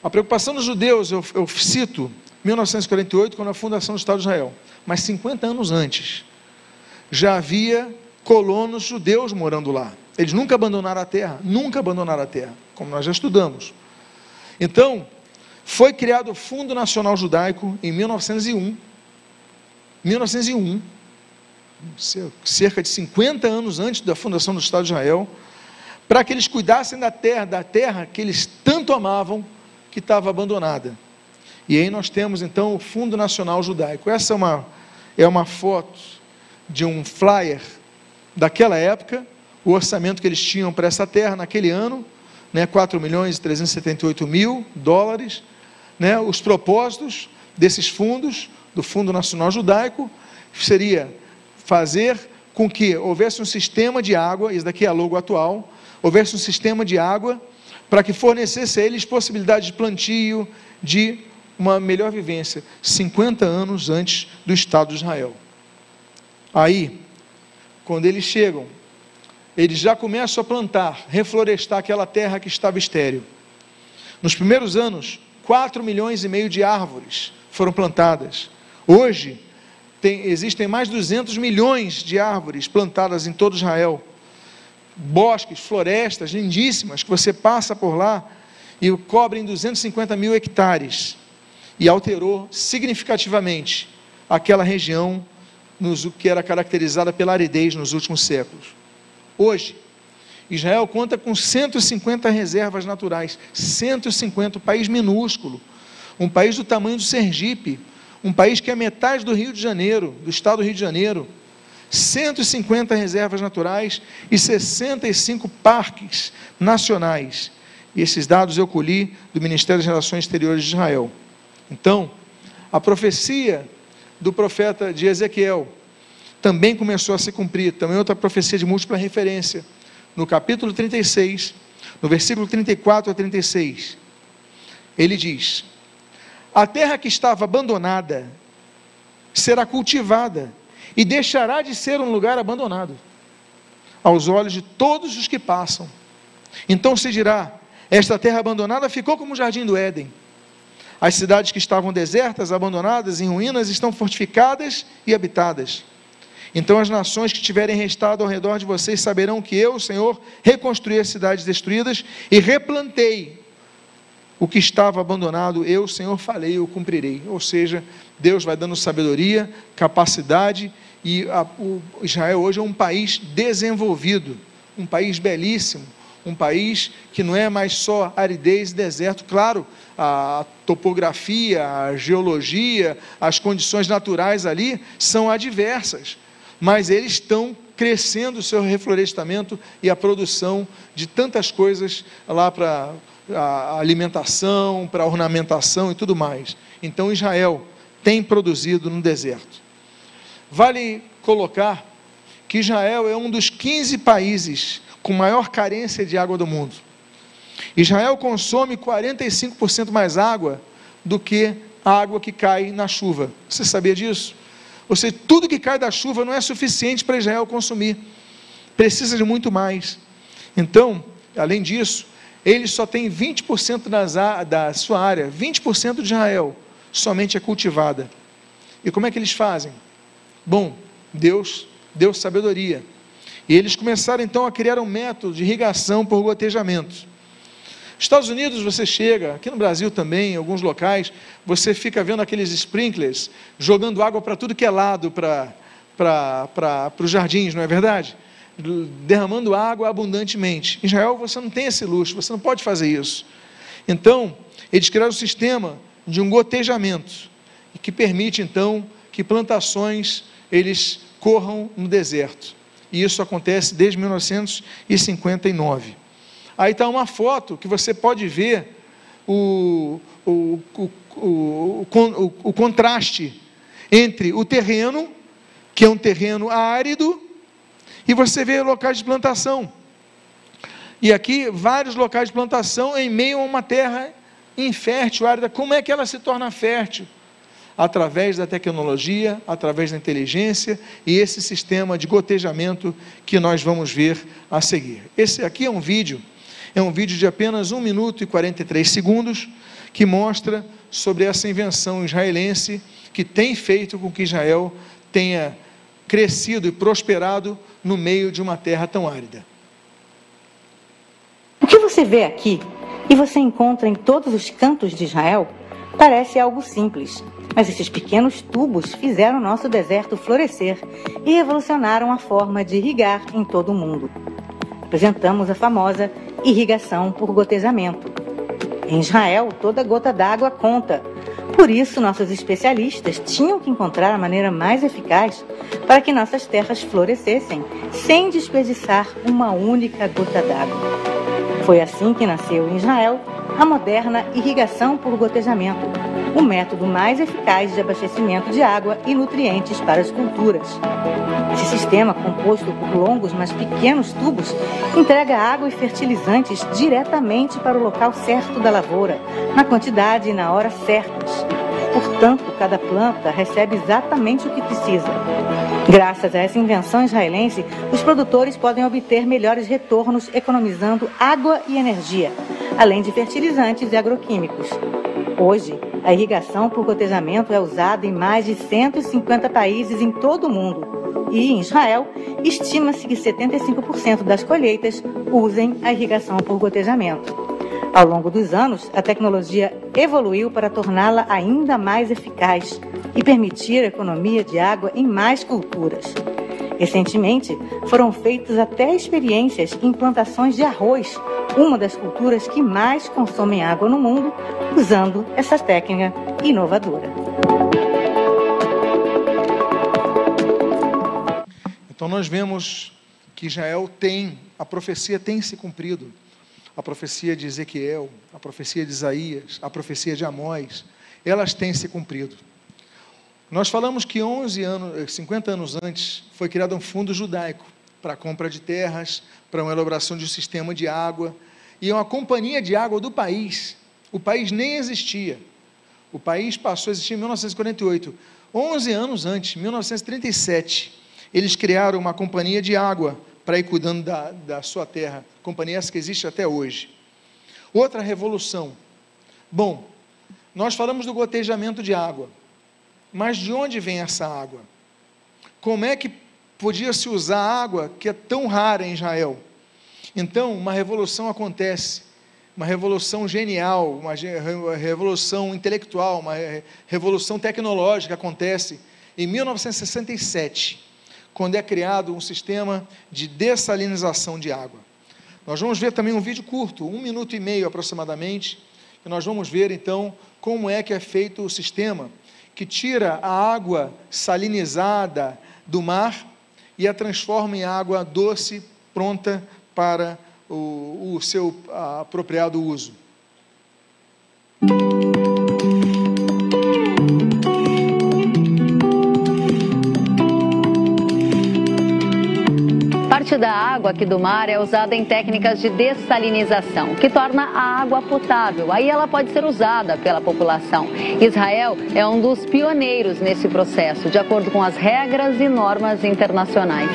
A preocupação dos judeus, eu, eu cito 1948, quando a fundação do Estado de Israel, mas 50 anos antes, já havia colonos judeus morando lá. Eles nunca abandonaram a terra, nunca abandonaram a terra, como nós já estudamos. Então, foi criado o Fundo Nacional Judaico em 1901. 1901, cerca de 50 anos antes da fundação do Estado de Israel, para que eles cuidassem da terra, da terra que eles tanto amavam, que estava abandonada. E aí nós temos então o Fundo Nacional Judaico. Essa é uma, é uma foto de um flyer daquela época, o orçamento que eles tinham para essa terra naquele ano, né, 4 milhões e 378 mil dólares, né, os propósitos desses fundos, do Fundo Nacional Judaico, seria fazer com que houvesse um sistema de água, isso daqui é a logo atual, houvesse um sistema de água para que fornecesse a eles possibilidade de plantio, de uma melhor vivência, 50 anos antes do Estado de Israel. Aí, quando eles chegam eles já começam a plantar, reflorestar aquela terra que estava estéril. Nos primeiros anos, 4 milhões e meio de árvores foram plantadas. Hoje, tem, existem mais de 200 milhões de árvores plantadas em todo Israel. Bosques, florestas lindíssimas que você passa por lá e cobrem 250 mil hectares. E alterou significativamente aquela região nos, que era caracterizada pela aridez nos últimos séculos. Hoje, Israel conta com 150 reservas naturais, 150, um país minúsculo, um país do tamanho do Sergipe, um país que é metade do Rio de Janeiro, do estado do Rio de Janeiro, 150 reservas naturais e 65 parques nacionais. E esses dados eu colhi do Ministério das Relações Exteriores de Israel. Então, a profecia do profeta de Ezequiel, também começou a se cumprir, também outra profecia de múltipla referência, no capítulo 36, no versículo 34 a 36. Ele diz: A terra que estava abandonada será cultivada e deixará de ser um lugar abandonado aos olhos de todos os que passam. Então se dirá: Esta terra abandonada ficou como o jardim do Éden. As cidades que estavam desertas, abandonadas, em ruínas, estão fortificadas e habitadas. Então as nações que tiverem restado ao redor de vocês saberão que eu, Senhor, reconstruí as cidades destruídas e replantei o que estava abandonado, eu, Senhor, falei, eu cumprirei. Ou seja, Deus vai dando sabedoria, capacidade, e a, Israel hoje é um país desenvolvido, um país belíssimo, um país que não é mais só aridez e deserto. Claro, a topografia, a geologia, as condições naturais ali são adversas, mas eles estão crescendo o seu reflorestamento e a produção de tantas coisas lá para a alimentação, para a ornamentação e tudo mais. Então Israel tem produzido no deserto. Vale colocar que Israel é um dos 15 países com maior carência de água do mundo. Israel consome 45% mais água do que a água que cai na chuva. Você sabia disso? Ou seja, tudo que cai da chuva não é suficiente para Israel consumir. Precisa de muito mais. Então, além disso, ele só tem 20% das, da sua área, 20% de Israel somente é cultivada. E como é que eles fazem? Bom, Deus deu sabedoria. E eles começaram então a criar um método de irrigação por gotejamento. Estados Unidos você chega, aqui no Brasil também, em alguns locais, você fica vendo aqueles sprinklers jogando água para tudo que é lado, para os jardins, não é verdade? Derramando água abundantemente. Em Israel você não tem esse luxo, você não pode fazer isso. Então, eles criaram um sistema de um gotejamento, que permite então que plantações eles corram no deserto. E isso acontece desde 1959. Aí está uma foto que você pode ver o, o, o, o, contraste entre o terreno, que é um terreno árido, e você vê locais de plantação. E aqui, vários locais de plantação em meio a uma terra infértil, árida. Como é que ela se torna fértil? Através da tecnologia, através da inteligência e esse sistema de gotejamento que nós vamos ver a seguir. Esse aqui é um vídeo é um vídeo de apenas 1 minuto e 43 segundos que mostra sobre essa invenção israelense que tem feito com que Israel tenha crescido e prosperado no meio de uma terra tão árida. O que você vê aqui e você encontra em todos os cantos de Israel parece algo simples, mas esses pequenos tubos fizeram nosso deserto florescer e revolucionaram a forma de irrigar em todo o mundo. Apresentamos a famosa irrigação por gotejamento. Em Israel, toda gota d'água conta. Por isso, nossos especialistas tinham que encontrar a maneira mais eficaz para que nossas terras florescessem, sem desperdiçar uma única gota d'água. Foi assim que nasceu em Israel a moderna irrigação por gotejamento, o método mais eficaz de abastecimento de água e nutrientes para as culturas. Esse sistema, composto por longos, mas pequenos tubos, entrega água e fertilizantes diretamente para o local certo da lavoura, na quantidade e na hora certas. Portanto, cada planta recebe exatamente o que precisa. Graças a essa invenção israelense, os produtores podem obter melhores retornos economizando água e energia, além de fertilizantes e agroquímicos. Hoje, a irrigação por gotejamento é usada em mais de 150 países em todo o mundo. E em Israel, estima-se que 75% das colheitas usem a irrigação por gotejamento. Ao longo dos anos, a tecnologia evoluiu para torná-la ainda mais eficaz e permitir a economia de água em mais culturas. Recentemente, foram feitas até experiências em plantações de arroz, uma das culturas que mais consomem água no mundo, usando essa técnica inovadora. Então nós vemos que Israel tem, a profecia tem se cumprido a profecia de Ezequiel, a profecia de Isaías, a profecia de Amós, elas têm se cumprido. Nós falamos que 11 anos, 50 anos antes foi criado um fundo judaico para a compra de terras, para uma elaboração de um sistema de água e uma companhia de água do país. O país nem existia. O país passou a existir em 1948. 11 anos antes, 1937, eles criaram uma companhia de água para ir cuidando da, da sua terra. Companhia essa que existe até hoje. Outra revolução. Bom, nós falamos do gotejamento de água. Mas de onde vem essa água? Como é que podia se usar água que é tão rara em Israel? Então, uma revolução acontece uma revolução genial, uma revolução intelectual, uma revolução tecnológica acontece em 1967, quando é criado um sistema de dessalinização de água. Nós vamos ver também um vídeo curto, um minuto e meio aproximadamente, e nós vamos ver então como é que é feito o sistema que tira a água salinizada do mar e a transforma em água doce pronta para o, o seu apropriado uso. Parte da água aqui do mar é usada em técnicas de dessalinização, que torna a água potável. Aí ela pode ser usada pela população. Israel é um dos pioneiros nesse processo, de acordo com as regras e normas internacionais.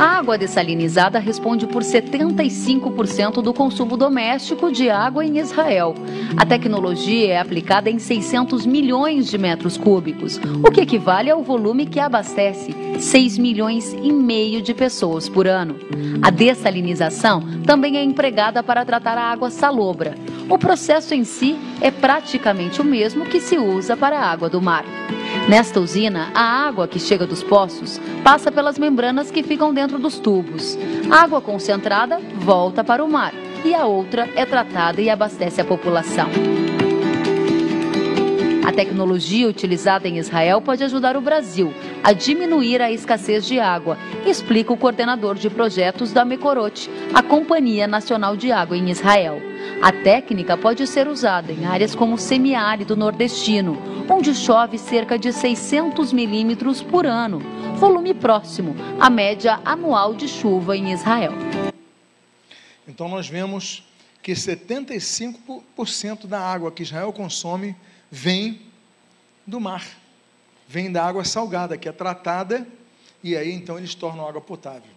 A água dessalinizada responde por 75% do consumo doméstico de água em Israel. A tecnologia é aplicada em 600 milhões de metros cúbicos, o que equivale ao volume que abastece 6 milhões e meio de pessoas por ano. A dessalinização também é empregada para tratar a água salobra. O processo em si é praticamente o mesmo que se usa para a água do mar. Nesta usina, a água que chega dos poços passa pelas membranas que ficam dentro dos tubos. A água concentrada volta para o mar e a outra é tratada e abastece a população. A tecnologia utilizada em Israel pode ajudar o Brasil a diminuir a escassez de água, explica o coordenador de projetos da Mecorot, a Companhia Nacional de Água em Israel. A técnica pode ser usada em áreas como o semiárido nordestino, onde chove cerca de 600 milímetros por ano, volume próximo à média anual de chuva em Israel. Então nós vemos que 75% da água que Israel consome vem do mar, vem da água salgada, que é tratada, e aí então eles tornam água potável.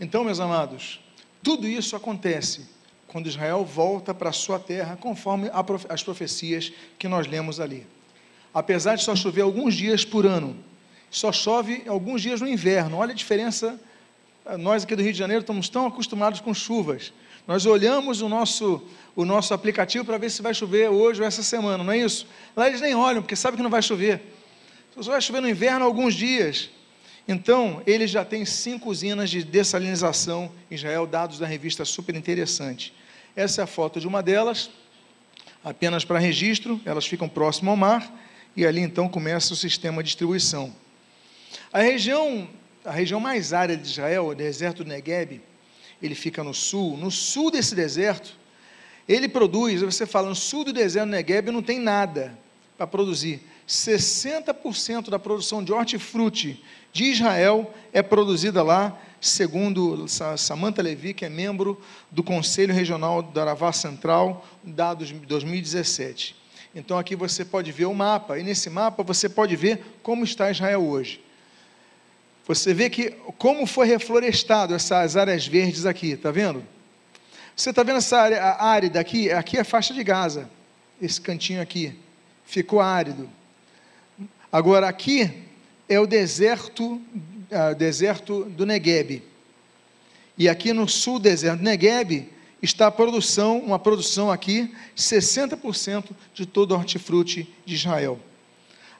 Então, meus amados, tudo isso acontece quando Israel volta para a sua terra, conforme as profecias que nós lemos ali. Apesar de só chover alguns dias por ano, só chove alguns dias no inverno. Olha a diferença. Nós aqui do Rio de Janeiro estamos tão acostumados com chuvas. Nós olhamos o nosso, o nosso aplicativo para ver se vai chover hoje ou essa semana, não é isso? Lá eles nem olham, porque sabem que não vai chover. Só vai chover no inverno alguns dias. Então, eles já têm cinco usinas de dessalinização em Israel, dados da revista super interessante. Essa é a foto de uma delas, apenas para registro, elas ficam próximo ao mar, e ali então começa o sistema de distribuição. A região, a região mais árida de Israel, o deserto do Negev, ele fica no sul. No sul desse deserto, ele produz, você fala, no sul do deserto do Negev não tem nada para produzir. 60% da produção de hortifruti de Israel é produzida lá, segundo Samantha Levi, que é membro do Conselho Regional do Aravá Central, dados de 2017. Então aqui você pode ver o mapa, e nesse mapa você pode ver como está Israel hoje. Você vê que como foi reflorestado essas áreas verdes aqui, está vendo? Você está vendo essa área árida aqui? Aqui é a faixa de Gaza, esse cantinho aqui, ficou árido. Agora aqui é o deserto, uh, deserto do Negueb. E aqui no sul do deserto do Negueb está a produção, uma produção aqui, 60% de todo o hortifruti de Israel.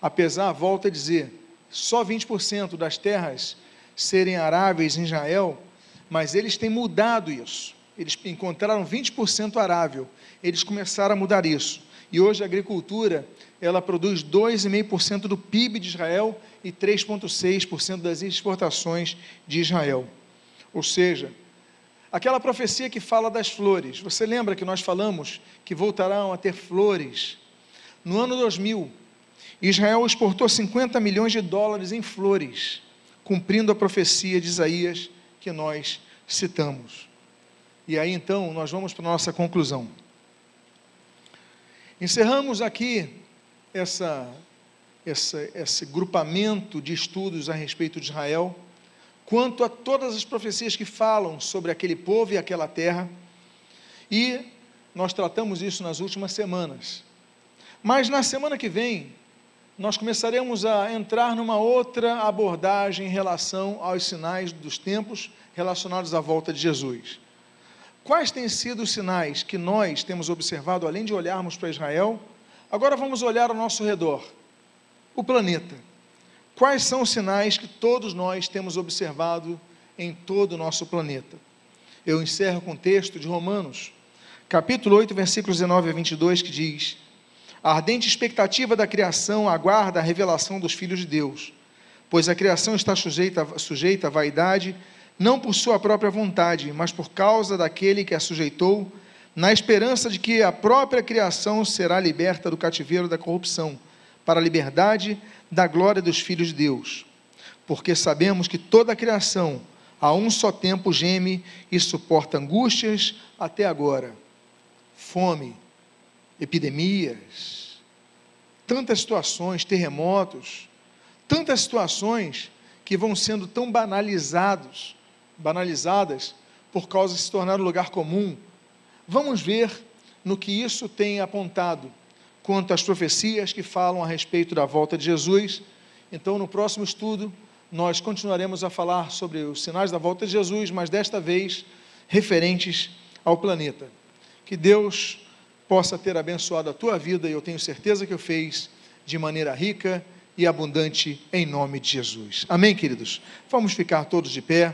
Apesar, volta a dizer, só 20% das terras serem aráveis em Israel, mas eles têm mudado isso. Eles encontraram 20% arável. Eles começaram a mudar isso. E hoje a agricultura, ela produz 2,5% do PIB de Israel e 3,6% das exportações de Israel. Ou seja, aquela profecia que fala das flores. Você lembra que nós falamos que voltarão a ter flores? No ano 2000, Israel exportou 50 milhões de dólares em flores, cumprindo a profecia de Isaías que nós citamos. E aí então nós vamos para a nossa conclusão. Encerramos aqui essa, essa, esse grupamento de estudos a respeito de Israel, quanto a todas as profecias que falam sobre aquele povo e aquela terra, e nós tratamos isso nas últimas semanas. Mas na semana que vem, nós começaremos a entrar numa outra abordagem em relação aos sinais dos tempos relacionados à volta de Jesus. Quais têm sido os sinais que nós temos observado, além de olharmos para Israel? Agora vamos olhar ao nosso redor, o planeta. Quais são os sinais que todos nós temos observado em todo o nosso planeta? Eu encerro com o texto de Romanos, capítulo 8, versículos 19 a 22, que diz: A ardente expectativa da criação aguarda a revelação dos filhos de Deus, pois a criação está sujeita, sujeita à vaidade, não por sua própria vontade, mas por causa daquele que a sujeitou, na esperança de que a própria criação será liberta do cativeiro da corrupção, para a liberdade da glória dos filhos de Deus. Porque sabemos que toda a criação, a um só tempo, geme e suporta angústias até agora. Fome, epidemias, tantas situações, terremotos, tantas situações que vão sendo tão banalizados, banalizadas por causa de se tornar um lugar comum. Vamos ver no que isso tem apontado quanto às profecias que falam a respeito da volta de Jesus. Então, no próximo estudo, nós continuaremos a falar sobre os sinais da volta de Jesus, mas desta vez referentes ao planeta. Que Deus possa ter abençoado a tua vida, e eu tenho certeza que o fez de maneira rica e abundante em nome de Jesus. Amém, queridos? Vamos ficar todos de pé.